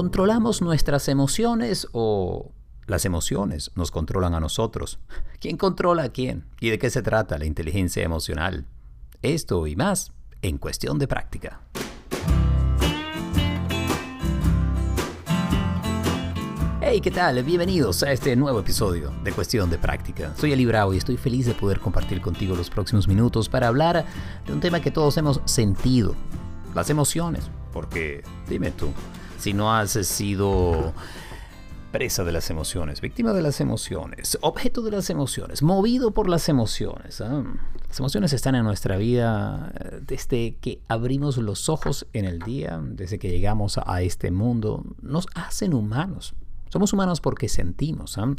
¿Controlamos nuestras emociones o las emociones nos controlan a nosotros? ¿Quién controla a quién? ¿Y de qué se trata la inteligencia emocional? Esto y más en cuestión de práctica. Hey, ¿qué tal? Bienvenidos a este nuevo episodio de Cuestión de Práctica. Soy Ali Bravo y estoy feliz de poder compartir contigo los próximos minutos para hablar de un tema que todos hemos sentido, las emociones. Porque, dime tú, si no has sido presa de las emociones, víctima de las emociones, objeto de las emociones, movido por las emociones. ¿ah? Las emociones están en nuestra vida eh, desde que abrimos los ojos en el día, desde que llegamos a este mundo. Nos hacen humanos. Somos humanos porque sentimos. ¿ah?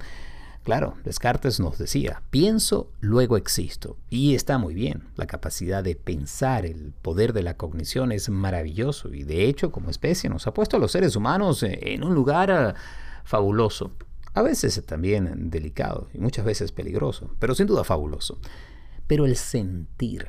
Claro, Descartes nos decía, pienso, luego existo. Y está muy bien. La capacidad de pensar, el poder de la cognición es maravilloso. Y de hecho, como especie, nos ha puesto a los seres humanos en un lugar ah, fabuloso. A veces también delicado y muchas veces peligroso, pero sin duda fabuloso. Pero el sentir,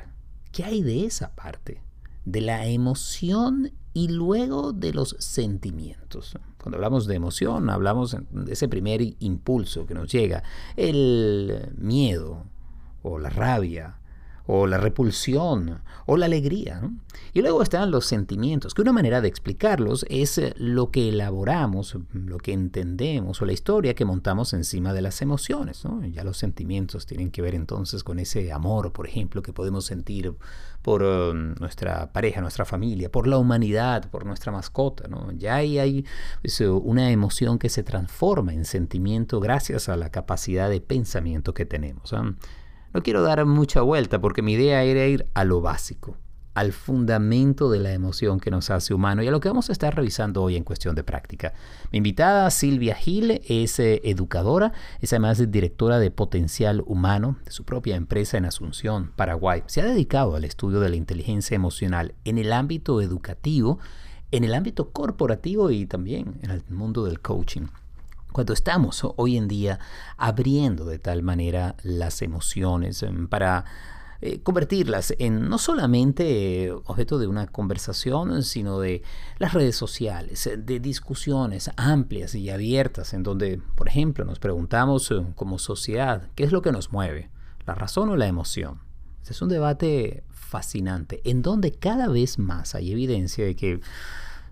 ¿qué hay de esa parte? De la emoción y luego de los sentimientos. Cuando hablamos de emoción, hablamos de ese primer impulso que nos llega, el miedo o la rabia o la repulsión o la alegría. Y luego están los sentimientos, que una manera de explicarlos es eh, lo que elaboramos, lo que entendemos o la historia que montamos encima de las emociones. Ya los sentimientos tienen que ver entonces con ese amor, por ejemplo, que podemos sentir por eh, nuestra pareja, nuestra familia, por la humanidad, por nuestra mascota. Ya ahí hay pues, una emoción que se transforma en sentimiento gracias a la capacidad de pensamiento que tenemos. No quiero dar mucha vuelta porque mi idea era ir a lo básico, al fundamento de la emoción que nos hace humano y a lo que vamos a estar revisando hoy en cuestión de práctica. Mi invitada Silvia Gil es eh, educadora, es además directora de potencial humano de su propia empresa en Asunción, Paraguay. Se ha dedicado al estudio de la inteligencia emocional en el ámbito educativo, en el ámbito corporativo y también en el mundo del coaching cuando estamos hoy en día abriendo de tal manera las emociones em, para eh, convertirlas en no solamente objeto de una conversación, sino de las redes sociales, de discusiones amplias y abiertas, en donde, por ejemplo, nos preguntamos eh, como sociedad, ¿qué es lo que nos mueve? ¿La razón o la emoción? Es un debate fascinante, en donde cada vez más hay evidencia de que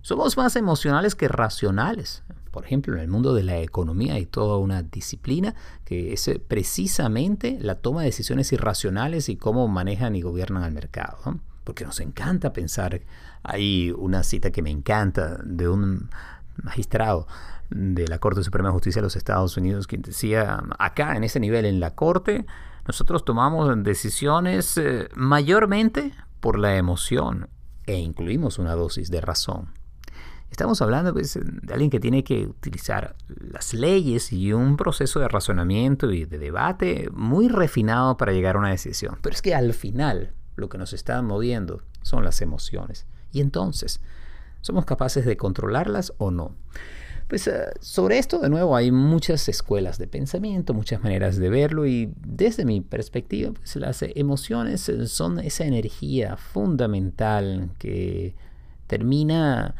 somos más emocionales que racionales. Por ejemplo, en el mundo de la economía hay toda una disciplina que es eh, precisamente la toma de decisiones irracionales y cómo manejan y gobiernan al mercado. Porque nos encanta pensar, hay una cita que me encanta de un magistrado de la Corte Suprema de Justicia de los Estados Unidos que decía, acá en ese nivel, en la Corte, nosotros tomamos decisiones eh, mayormente por la emoción e incluimos una dosis de razón. Estamos hablando pues, de alguien que tiene que utilizar las leyes y un proceso de razonamiento y de debate muy refinado para llegar a una decisión. Pero es que al final lo que nos está moviendo son las emociones. Y entonces, ¿somos capaces de controlarlas o no? Pues eh, sobre esto, de nuevo, hay muchas escuelas de pensamiento, muchas maneras de verlo y desde mi perspectiva, pues las emociones son esa energía fundamental que termina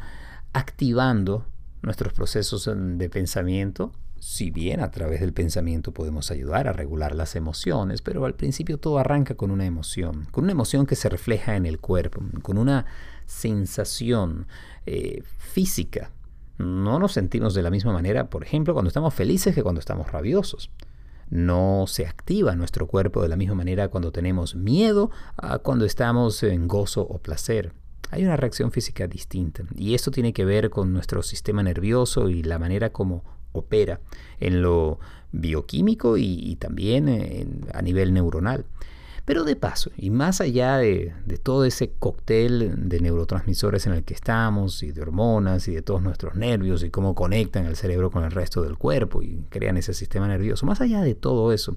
activando nuestros procesos de pensamiento. Si bien a través del pensamiento podemos ayudar a regular las emociones, pero al principio todo arranca con una emoción, con una emoción que se refleja en el cuerpo, con una sensación eh, física. No nos sentimos de la misma manera, por ejemplo, cuando estamos felices que cuando estamos rabiosos. No se activa nuestro cuerpo de la misma manera cuando tenemos miedo a cuando estamos en gozo o placer hay una reacción física distinta. Y esto tiene que ver con nuestro sistema nervioso y la manera como opera en lo bioquímico y, también a nivel neuronal. Pero de paso, y más allá de, de, todo ese cóctel de neurotransmisores en el que estamos, y de hormonas, y de todos nuestros nervios, y cómo conectan el cerebro con el resto del cuerpo y crean ese sistema nervioso, más allá de todo eso,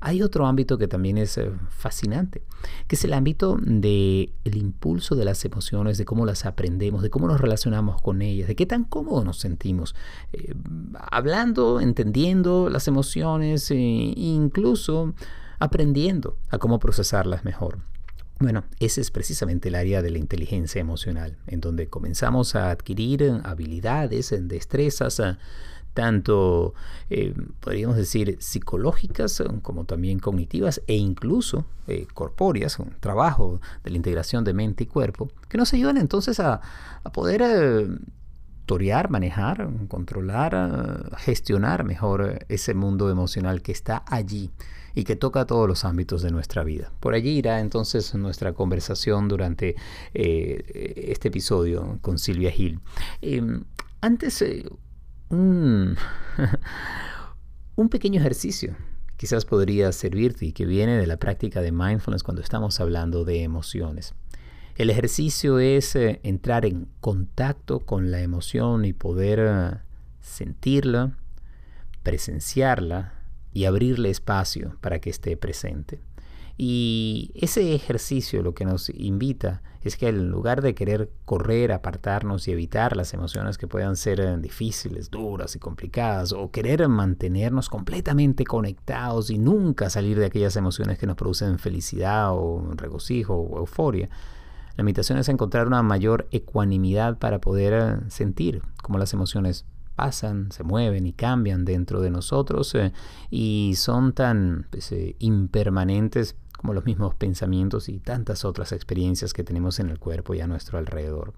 hay otro ámbito que también es eh, fascinante, que es el ámbito del el impulso de las emociones, de cómo las aprendemos, de cómo nos relacionamos con ellas, de qué tan cómodos nos sentimos, eh, hablando, entendiendo las emociones e incluso aprendiendo a cómo procesarlas mejor. Bueno, ese es precisamente el área de la inteligencia emocional, en donde comenzamos a adquirir habilidades, destrezas, tanto, eh, podríamos decir, psicológicas como también cognitivas e incluso eh, corpóreas, un trabajo de la integración de mente y cuerpo, que nos ayudan entonces a, poder eh, torear, manejar, controlar, gestionar mejor ese mundo emocional que está allí y que toca todos los ámbitos de nuestra vida. Por allí irá entonces nuestra conversación durante este episodio con Silvia Gil. Em, antes, un, un pequeño ejercicio quizás podría servirte y que viene de la práctica de mindfulness cuando estamos hablando de emociones. El ejercicio es eh, entrar en contacto con la emoción y poder eh, sentirla, presenciarla y abrirle espacio para que esté presente. Y ese ejercicio lo que nos invita es que en lugar de querer correr, apartarnos y evitar las emociones que puedan ser eh, difíciles, duras y complicadas, o querer mantenernos completamente conectados y nunca salir de aquellas emociones que nos producen felicidad o regocijo o euforia, la invitación es encontrar una mayor ecuanimidad para poder eh, sentir cómo las emociones pasan, se mueven y cambian dentro de nosotros eh, y son tan pues, impermanentes como los mismos pensamientos y tantas otras experiencias que tenemos en el cuerpo y a nuestro alrededor.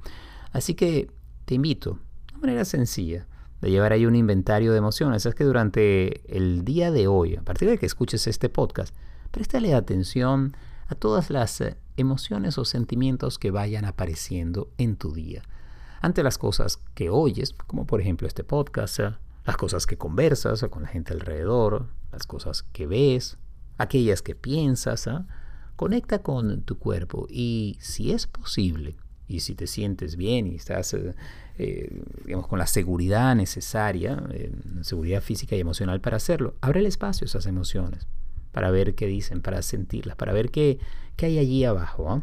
Así que te invito, de manera sencilla, de llevar ahí un inventario de emociones. Es que durante el día de hoy, a partir de que escuches este podcast, préstale atención a todas las eh, emociones o sentimientos que vayan apareciendo en tu día. Ante las cosas que oyes, como por ejemplo este podcast, las cosas que conversas con la gente alrededor, las cosas que ves, aquellas que piensas. ¿ah? Conecta con tu cuerpo y si es posible, y si te sientes bien y estás eh, eh, digamos, con la seguridad necesaria, eh, seguridad física y emocional para hacerlo, abre el espacio a esas emociones, para ver qué dicen, para sentirlas, para ver qué, qué hay allí abajo. ¿ah?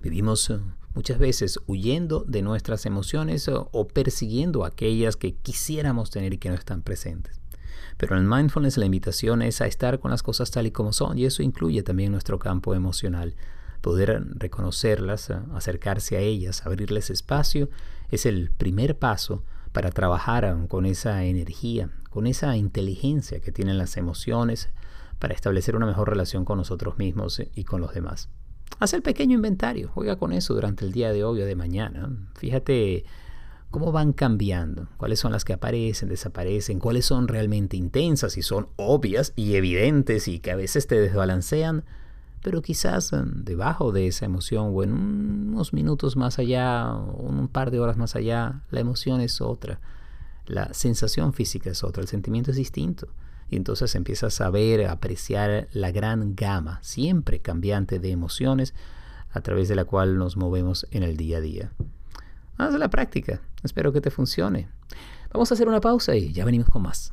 Vivimos muchas veces huyendo de nuestras emociones o persiguiendo aquellas que quisiéramos tener y que no están presentes. Pero en mindfulness la invitación es a estar con las cosas tal y como son y eso incluye también nuestro campo emocional. Poder reconocerlas, acercarse a ellas, abrirles espacio, es el primer paso para trabajar con esa energía, con esa inteligencia que tienen las emociones, para establecer una mejor relación con nosotros mismos y con los demás. Haz el pequeño inventario, juega con eso durante el día de hoy o de mañana. Fíjate cómo van cambiando, cuáles son las que aparecen, desaparecen, cuáles son realmente intensas y son obvias y evidentes y que a veces te desbalancean, pero quizás eh, debajo de esa emoción o en unos minutos más allá o un par de horas más allá, la emoción es otra, la sensación física es otra, el sentimiento es distinto. Y entonces empiezas a ver, a apreciar la gran gama, siempre cambiante de emociones, a través de la cual nos movemos en el día a día. Haz la práctica. Espero que te funcione. Vamos a hacer una pausa y ya venimos con más.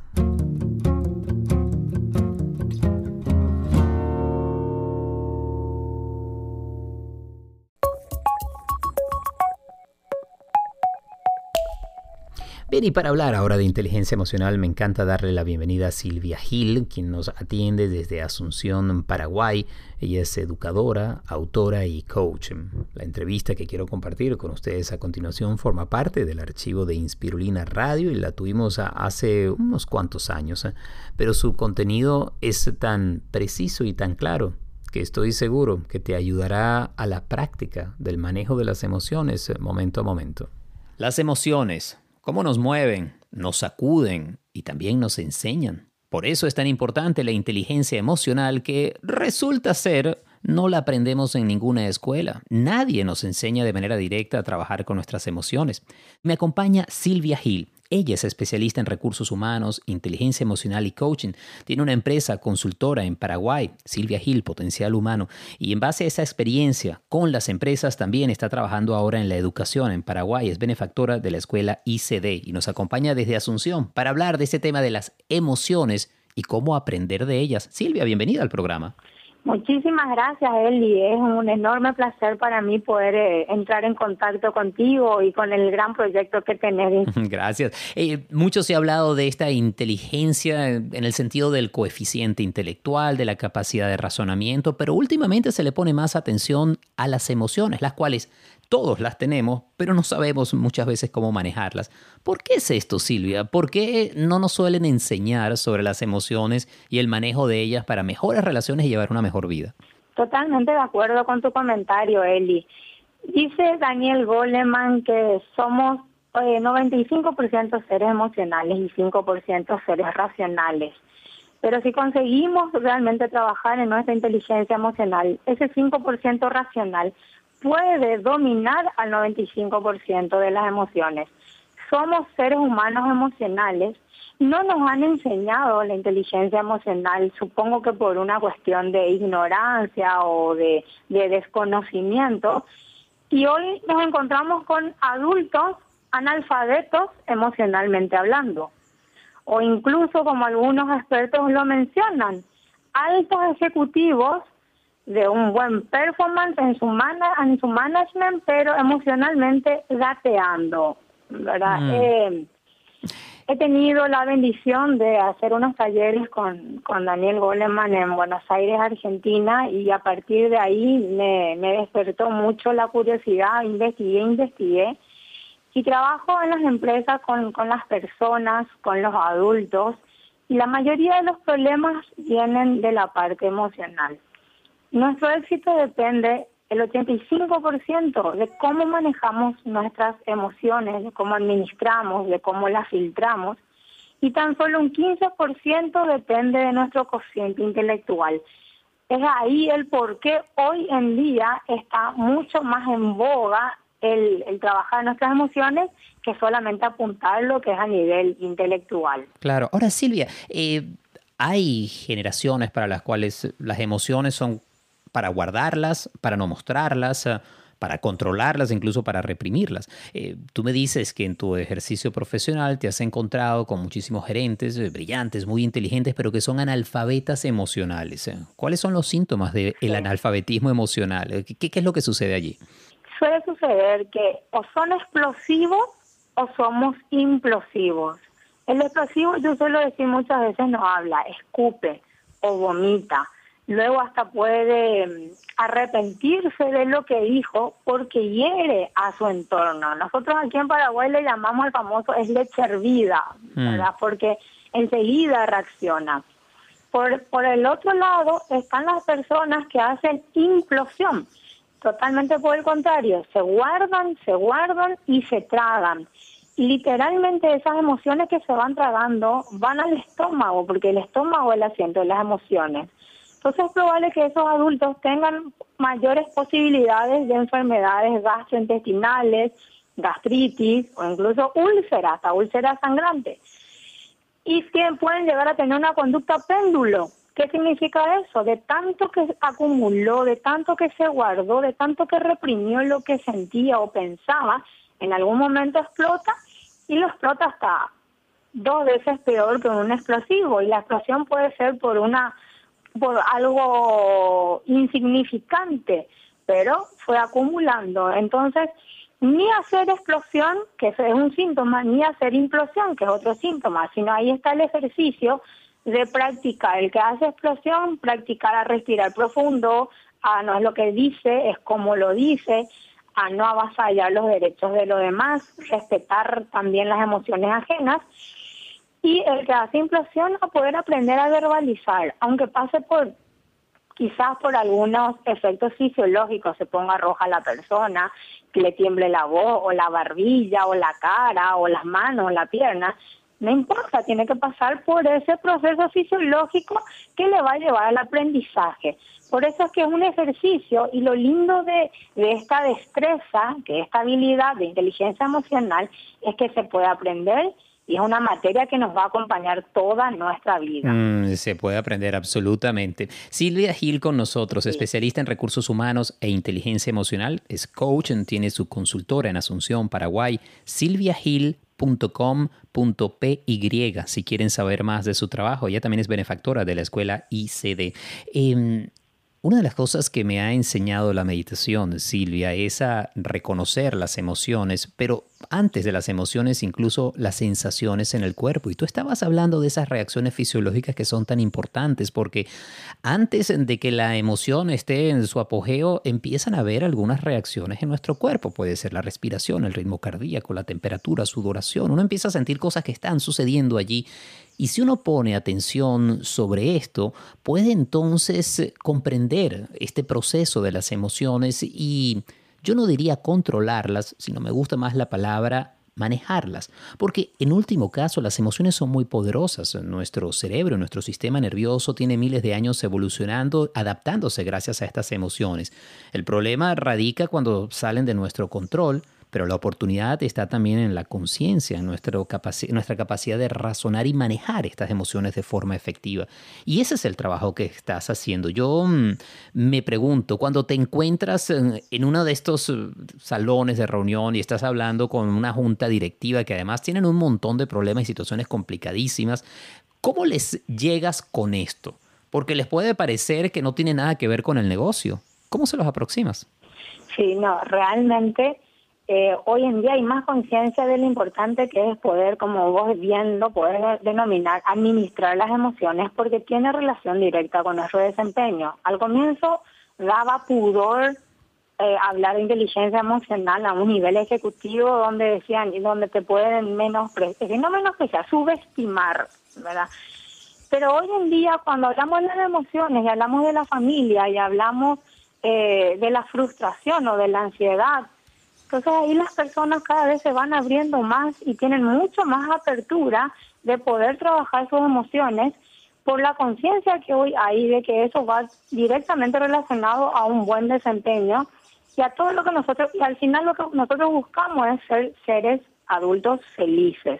Y para hablar ahora de inteligencia emocional, me encanta darle la bienvenida a Silvia Gil, quien nos atiende desde Asunción, Paraguay. Ella es educadora, autora y coach. La entrevista que quiero compartir con ustedes a continuación forma parte del archivo de Inspirulina Radio y la tuvimos hace unos cuantos años, ¿eh? pero su contenido es tan preciso y tan claro que estoy seguro que te ayudará a la práctica del manejo de las emociones momento a momento. Las emociones cómo nos mueven, nos sacuden y también nos enseñan. Por eso es tan importante la inteligencia emocional que resulta ser no la aprendemos en ninguna escuela. Nadie nos enseña de manera directa a trabajar con nuestras emociones. Me acompaña Silvia Gil. Ella es especialista en recursos humanos, inteligencia emocional y coaching. Tiene una empresa consultora en Paraguay, Silvia Gil, Potencial Humano, y en base a esa experiencia con las empresas también está trabajando ahora en la educación en Paraguay. Es benefactora de la escuela ICD y nos acompaña desde Asunción para hablar de este tema de las emociones y cómo aprender de ellas. Silvia, bienvenida al programa. Muchísimas gracias, Eli. Es un enorme placer para mí poder eh, entrar en contacto contigo y con el gran proyecto que tenés. Gracias. Eh, mucho se ha hablado de esta inteligencia en el sentido del coeficiente intelectual, de la capacidad de razonamiento, pero últimamente se le pone más atención a las emociones, las cuales todos las tenemos, pero no sabemos muchas veces cómo manejarlas. ¿Por qué es esto, Silvia? ¿Por qué no nos suelen enseñar sobre las emociones y el manejo de ellas para mejores relaciones y llevar una mejor vida? Totalmente de acuerdo con tu comentario, Eli. Dice Daniel Goleman que somos 95% eh, seres emocionales y 5% seres racionales. Pero si conseguimos realmente trabajar en nuestra inteligencia emocional, ese 5% racional puede dominar al 95% de las emociones. Somos seres humanos emocionales. No nos han enseñado la inteligencia emocional, supongo que por una cuestión de ignorancia o de, de desconocimiento. Y hoy nos encontramos con adultos analfabetos emocionalmente hablando. O incluso, como algunos expertos lo mencionan, altos ejecutivos de un buen performance en su, en su management, pero emocionalmente gateando, ¿verdad? Mm. Eh, he tenido la bendición de hacer unos talleres con, con Daniel Goleman en Buenos Aires, Argentina, y a partir de ahí me, me despertó mucho la curiosidad, investigué, investigué, y trabajo en las empresas con, con las personas, con los adultos, y la mayoría de los problemas vienen de la parte emocional. Nuestro éxito depende el 85% de cómo manejamos nuestras emociones, de cómo administramos, de cómo las filtramos, y tan solo un 15% depende de nuestro cociente intelectual. Es ahí el por qué hoy en día está mucho más en boga el, el trabajar nuestras emociones que solamente apuntar lo que es a nivel intelectual. Claro. Ahora, Silvia, eh, hay generaciones para las cuales las emociones son para guardarlas, para no mostrarlas, eh, para controlarlas, incluso para reprimirlas. Eh, tú me dices que en tu ejercicio profesional te has encontrado con muchísimos gerentes eh, brillantes, muy inteligentes, pero que son analfabetas emocionales. ¿Cuáles son los síntomas del analfabetismo emocional? ¿Qué, ¿Qué es lo que sucede allí? Suele suceder que o son explosivos o somos implosivos. El explosivo, yo suelo decir muchas veces, no habla, escupe o vomita luego hasta puede mm, arrepentirse de lo que dijo porque hiere a su entorno. Nosotros aquí en Paraguay le llamamos al famoso es leche hervida, mm. ¿verdad? Porque enseguida reacciona. Por, por el otro lado están las personas que hacen implosión, totalmente por el contrario, se guardan, se guardan y se tragan. Y literalmente esas emociones que se van tragando van al estómago, porque el estómago es el asiento de las emociones. Entonces es probable que esos adultos tengan mayores posibilidades de enfermedades gastrointestinales, gastritis o incluso úlceras, hasta úlceras sangrantes. Y que pueden llegar a tener una conducta péndulo. ¿Qué significa eso? De tanto que acumuló, de tanto que se guardó, de tanto que reprimió lo que sentía o pensaba, en algún momento explota y lo explota hasta dos veces peor que un explosivo. Y la explosión puede ser por una por algo insignificante, pero fue acumulando. Entonces, ni hacer explosión, que es un síntoma, ni hacer implosión, que es otro síntoma, sino ahí está el ejercicio de practicar. El que hace explosión, practicar a respirar profundo, a no es lo que dice, es como lo dice, a no avasallar los derechos de los demás, respetar también las emociones ajenas y el que hace implosión a poder aprender a verbalizar, aunque pase por quizás por algunos efectos fisiológicos, se ponga roja la persona, que le tiemble la voz o la barbilla o la cara o las manos o la pierna, no importa, tiene que pasar por ese proceso fisiológico que le va a llevar al aprendizaje. Por eso es que es un ejercicio y lo lindo de, de esta destreza, que esta habilidad de inteligencia emocional, es que se puede aprender y es una materia que nos va a acompañar toda nuestra vida. Mm, se puede aprender absolutamente. Silvia Gil con nosotros, especialista en recursos humanos e inteligencia emocional, es coach, tiene su consultora en Asunción, Paraguay, silviagil.com.py si quieren saber más de su trabajo. Ella también es benefactora de la escuela ICD. Em, Una de las cosas que me ha enseñado la meditación, Silvia, es a reconocer las emociones, pero antes de las emociones incluso las sensaciones en el cuerpo. Y tú estabas hablando de esas reacciones fisiológicas que son tan importantes porque antes de que la emoción esté en su apogeo, empiezan a haber algunas reacciones en nuestro cuerpo. Puede ser la respiración, el ritmo cardíaco, la temperatura, sudoración. Uno empieza a sentir cosas que están sucediendo allí y si uno pone atención sobre esto, puede entonces comprender este proceso de las emociones y yo no diría controlarlas, sino me gusta más la palabra manejarlas, porque en último caso las emociones son muy poderosas. Nuestro cerebro, nuestro sistema nervioso tiene miles de años evolucionando, adaptándose gracias a estas emociones. El problema radica cuando salen de nuestro control pero la oportunidad está también en la conciencia, en nuestra, capacidad de razonar y manejar estas emociones de forma efectiva. Y ese es el trabajo que estás haciendo. Yo mm, me pregunto, cuando te encuentras en, en uno de estos uh, salones de reunión y estás hablando con una junta directiva que además tienen un montón de problemas y situaciones complicadísimas, ¿cómo les llegas con esto? Porque les puede parecer que no tiene nada que ver con el negocio. ¿Cómo se los aproximas? Sí, no, realmente eh, hoy en día hay más conciencia de lo importante que es poder, como vos viendo, poder denominar, administrar las emociones, porque tiene relación directa con nuestro desempeño. Al comienzo daba pudor eh, hablar de inteligencia emocional a un nivel ejecutivo donde decían, y donde te pueden menospreciar, no menospreciar, subestimar, ¿verdad? Pero hoy en día, cuando hablamos de las emociones y hablamos de la familia y hablamos eh, de la frustración o de la ansiedad, entonces ahí las personas cada vez se van abriendo más y tienen mucho más apertura de poder trabajar sus emociones por la conciencia que hoy hay de que eso va directamente relacionado a un buen desempeño y a todo lo que nosotros, y al final lo que nosotros buscamos es ser seres adultos felices.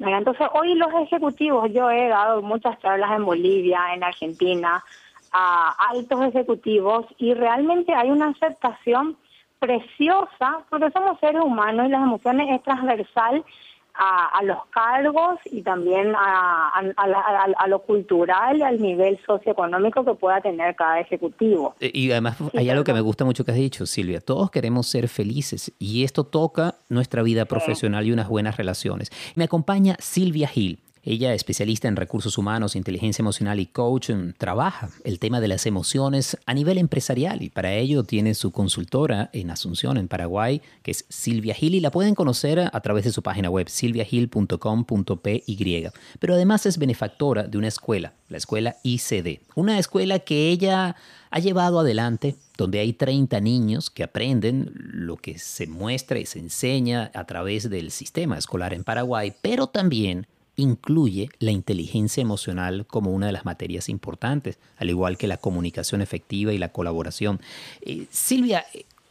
Entonces hoy los ejecutivos, yo he dado muchas charlas en Bolivia, en Argentina, a altos ejecutivos y realmente hay una aceptación preciosa, porque somos seres humanos y las emociones es transversal a, los cargos y también a, a, lo cultural y al nivel socioeconómico que pueda tener cada ejecutivo. Eh, y además hay algo que me gusta mucho que has dicho, Silvia. Todos queremos ser felices y esto toca nuestra vida profesional y unas buenas relaciones. Me acompaña Silvia Gil. Ella, especialista en recursos humanos, inteligencia emocional y coach, mm, trabaja el tema de las emociones a nivel empresarial y para ello tiene su consultora en Asunción, en Paraguay, que es Silvia Gil y la pueden conocer a través de su página web silviagil.com.py. Pero además es benefactora de una escuela, la escuela ICD, una escuela que ella ha llevado adelante donde hay 30 niños que aprenden lo que se muestra y se enseña a través del sistema escolar en Paraguay, pero también incluye la inteligencia emocional como una de las materias importantes, al igual que la comunicación efectiva y la colaboración. Eh, Silvia,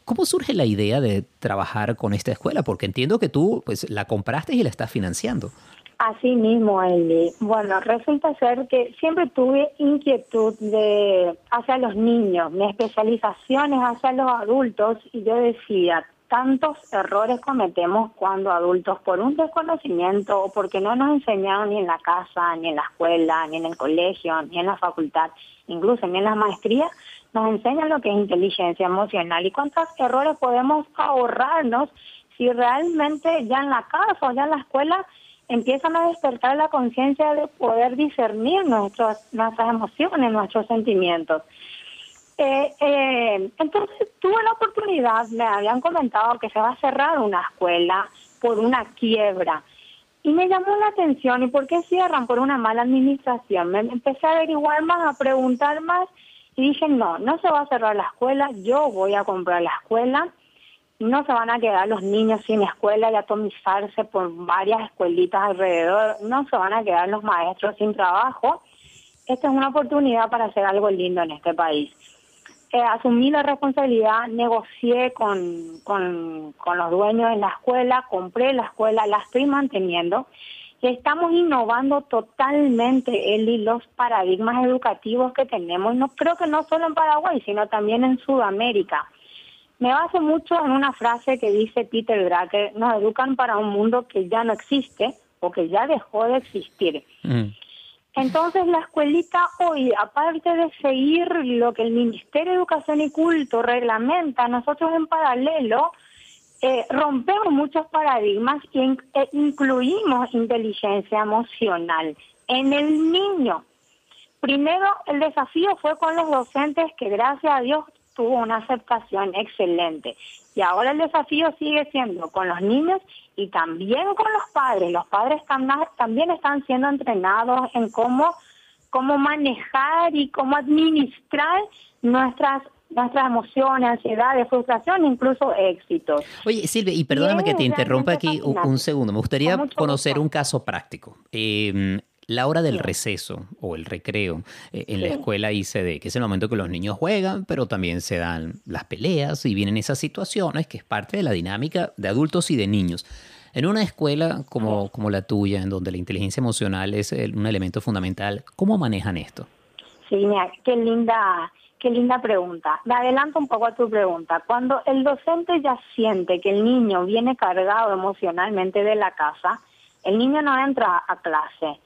¿cómo surge la idea de trabajar con esta escuela? Porque entiendo que tú pues, la compraste y la estás financiando. Así mismo, Eli. Bueno, resulta ser que siempre tuve inquietud de hacia los niños, mi especialización es hacia los adultos y yo decía, tantos errores cometemos cuando adultos por un desconocimiento o porque no nos enseñaron ni en la casa, ni en la escuela, ni en el colegio, ni en la facultad, incluso ni en la maestría, nos enseñan lo que es inteligencia emocional y cuántos errores podemos ahorrarnos si realmente ya en la casa o ya en la escuela empiezan a despertar la conciencia de poder discernir nuestras emociones, nuestros sentimientos. Eh, eh, entonces tuve la oportunidad, me habían comentado que se va a cerrar una escuela por una quiebra. Y me llamó la atención, ¿y por qué cierran? Por una mala administración. Me empecé a averiguar más, a preguntar más, y dije, no, no se va a cerrar la escuela, yo voy a comprar la escuela, no se van a quedar los niños sin escuela y atomizarse por varias escuelitas alrededor, no se van a quedar los maestros sin trabajo. Esta es una oportunidad para hacer algo lindo en este país. Eh, asumí la responsabilidad, negocié con, con, los dueños de la escuela, compré la escuela, la estoy manteniendo. Y estamos innovando totalmente el, los paradigmas educativos que tenemos, no creo que no solo en Paraguay, sino también en Sudamérica. Me baso mucho en una frase que dice Peter Drucker, nos educan para un mundo que ya no existe o que ya dejó de existir. Mm. Entonces la escuelita hoy, aparte de seguir lo que el Ministerio de Educación y Culto reglamenta, nosotros en paralelo eh, rompemos muchos paradigmas e incluimos inteligencia emocional en el niño. Primero, el desafío fue con los docentes que gracias a Dios tuvo una aceptación excelente. Y ahora el desafío sigue siendo con los niños y también con los padres. Los padres también están siendo entrenados en cómo, cómo manejar y cómo administrar nuestras nuestras emociones, ansiedades, frustración, incluso éxitos. Oye, Silvia, y perdóname que te interrumpa aquí un, segundo. Me gustaría conocer un caso práctico. Eh, la hora del receso o el recreo eh, en la escuela ICD, que es el momento que los niños juegan, pero también se dan las peleas y vienen esas situaciones que es parte de la dinámica de adultos y de niños. En una escuela como, como la tuya, en donde la inteligencia emocional es un elemento fundamental, ¿cómo manejan esto? Sí, mira, qué linda, qué linda pregunta. Me adelanto un poco a tu pregunta. Cuando el docente ya siente que el niño viene cargado emocionalmente de la casa, el niño no entra a clase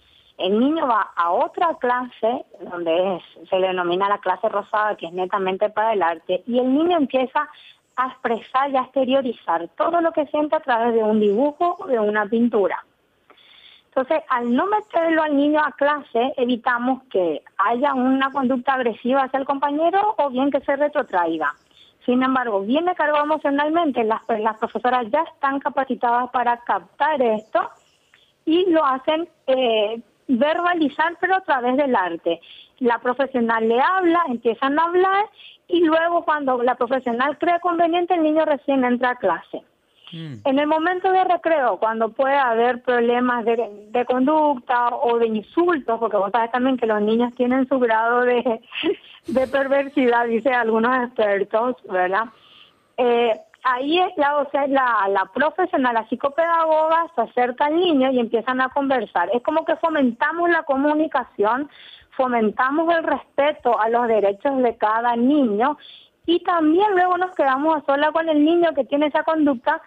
el niño va a otra clase, donde se le denomina la clase rosada, que es netamente para el arte, y el niño empieza a expresar y a exteriorizar todo lo que siente a través de un dibujo o de una pintura. Entonces, al no meterlo al niño a clase, evitamos que haya una conducta agresiva hacia el compañero o bien que se retrotraiga. Sin embargo, viene cargado emocionalmente, las, las profesoras ya están capacitadas para captar esto y lo hacen eh, verbalizar, pero a través del arte. La profesional le habla, empiezan a hablar y luego cuando la profesional cree conveniente, el niño recién entra a clase. Mm. En el momento de recreo, cuando puede haber problemas de, conducta o de insultos, porque vos sabes también que los niños tienen su grado de, de perversidad, dice algunos expertos, ¿verdad? Eh, ahí es la, o sea, la, la profesional, la psicopedagoga, se acerca al niño y empiezan a conversar. Es como que fomentamos la comunicación, fomentamos el respeto a los derechos de cada niño y también luego nos quedamos a sola con el niño que tiene esa conducta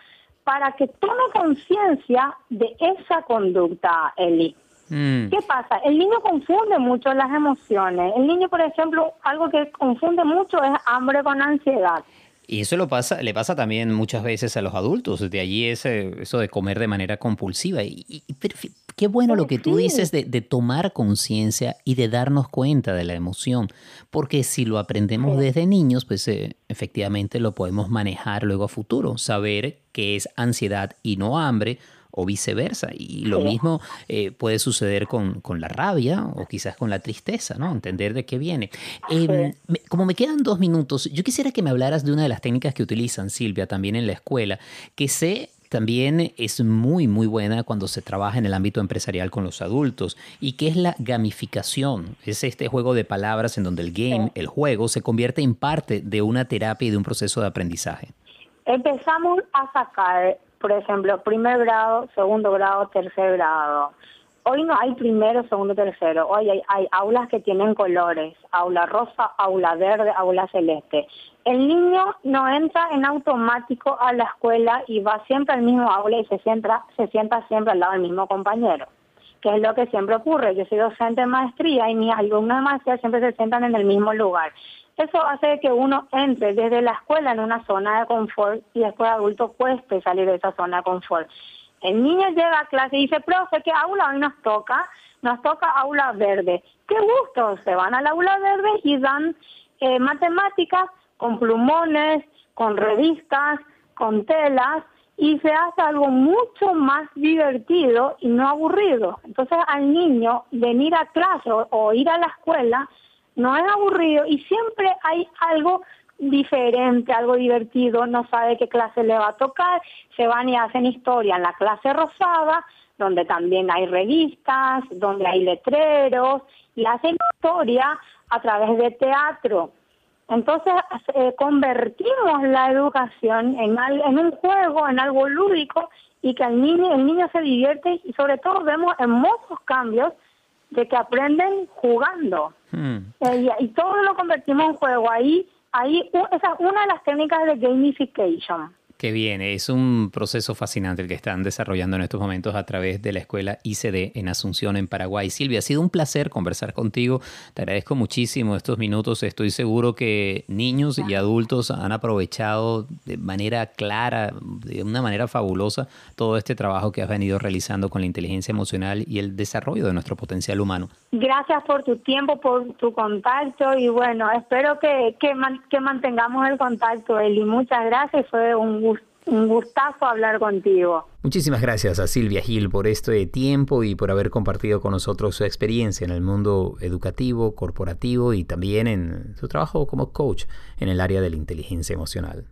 para que tome conciencia de esa conducta, Eli. Mm. ¿Qué pasa? El niño confunde mucho las emociones. El niño, por ejemplo, algo que confunde mucho es hambre con ansiedad. Y eso lo pasa, le pasa también muchas veces a los adultos, de allí ese, eso de comer de manera compulsiva. Y, qué bueno lo que tú dices de, tomar conciencia y de darnos cuenta de la emoción, porque si lo aprendemos desde niños, pues eh, efectivamente lo podemos manejar luego a futuro, saber qué es ansiedad y no hambre, o viceversa. Y lo mismo eh, puede suceder con, la rabia o quizás con la tristeza, ¿no? Entender de qué viene. Em, como me quedan dos minutos, yo quisiera que me hablaras de una de las técnicas que utilizan, Silvia, también en la escuela, que sé también es muy, muy buena cuando se trabaja en el ámbito empresarial con los adultos y que es la gamificación. Es este juego de palabras en donde el game, el juego, se convierte en parte de una terapia y de un proceso de aprendizaje. Empezamos a sacar por ejemplo, primer grado, segundo grado, tercer grado. Hoy no hay primero, segundo, tercero. Hoy hay, aulas que tienen colores, aula rosa, aula verde, aula celeste. El niño no entra en automático a la escuela y va siempre al mismo aula y se sienta, se sienta siempre al lado del mismo compañero, que es lo que siempre ocurre. Yo soy docente de maestría y mis alumnos de maestría siempre se sientan en el mismo lugar. Eso hace que uno entre desde la escuela en una zona de confort y después de adulto cueste salir de esa zona de confort. El niño llega a clase y dice, profe, ¿qué aula hoy nos toca? Nos toca aula verde. ¡Qué gusto! Se van al aula verde y dan eh, matemáticas con plumones, con revistas, con telas, y se hace algo mucho más divertido y no aburrido. Entonces al niño venir a clase o ir a la escuela no es aburrido y siempre hay algo diferente, algo divertido, no sabe qué clase le va a tocar, se van y hacen historia en la clase rosada, donde también hay revistas, donde hay letreros, y hacen historia a través de teatro. Entonces eh, convertimos la educación en, un juego, en algo lúdico, y que el niño, el niño se divierte y sobre todo vemos hermosos cambios de que aprenden jugando. Hmm. Eh, y, todo lo convertimos en juego. Ahí, ahí esa es una de las técnicas de gamification. Qué bien, es un proceso fascinante el que están desarrollando en estos momentos a través de la escuela ICD en Asunción, en Paraguay. Silvia, ha sido un placer conversar contigo. Te agradezco muchísimo estos minutos. Estoy seguro que niños y adultos han aprovechado de manera clara, de una manera fabulosa, todo este trabajo que has venido realizando con la inteligencia emocional y el desarrollo de nuestro potencial humano. Gracias por tu tiempo, por tu contacto y bueno, espero que, que, que mantengamos el contacto, Eli. Muchas gracias, fue un un gustazo hablar contigo. Muchísimas gracias a Silvia Gil por este tiempo y por haber compartido con nosotros su experiencia en el mundo educativo, corporativo y también en su trabajo como coach en el área de la inteligencia emocional.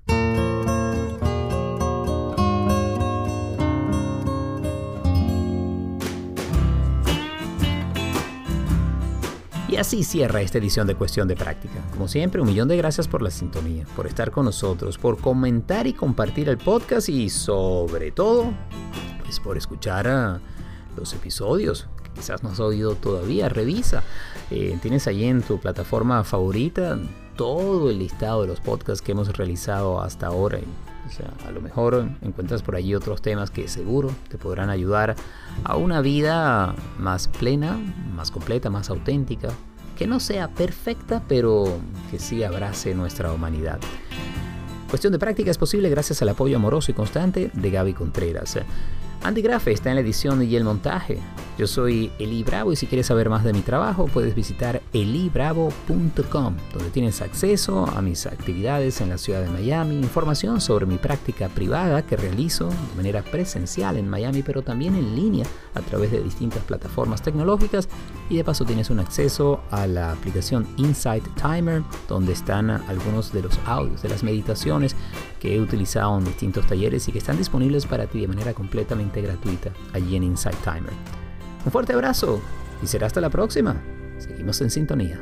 Y así cierra esta edición de Cuestión de Práctica. Como siempre, un millón de gracias por la sintonía, por estar con nosotros, por comentar y compartir el podcast y sobre todo, pues por escuchar a los episodios quizás no has oído todavía. Revisa. Eh, tienes ahí en tu plataforma favorita todo el listado de los podcasts que hemos realizado hasta ahora. O sea, a lo mejor encuentras por allí otros temas que seguro te podrán ayudar a una vida más plena, más completa, más auténtica, que no sea perfecta, pero que sí abrace nuestra humanidad. Cuestión de práctica es posible gracias al apoyo amoroso y constante de Gaby Contreras. Andy Grafe está en la edición y el montaje. Yo soy Eli Bravo y si quieres saber más de mi trabajo puedes visitar elibravo.com donde tienes acceso a mis actividades en la ciudad de Miami, información sobre mi práctica privada que realizo de manera presencial en Miami pero también en línea a través de distintas plataformas tecnológicas y de paso tienes un acceso a la aplicación Insight Timer donde están algunos de los audios de las meditaciones que he utilizado en distintos talleres y que están disponibles para ti de manera completamente gratuita allí en Insight Timer. Un fuerte abrazo y será hasta la próxima. Seguimos en sintonía.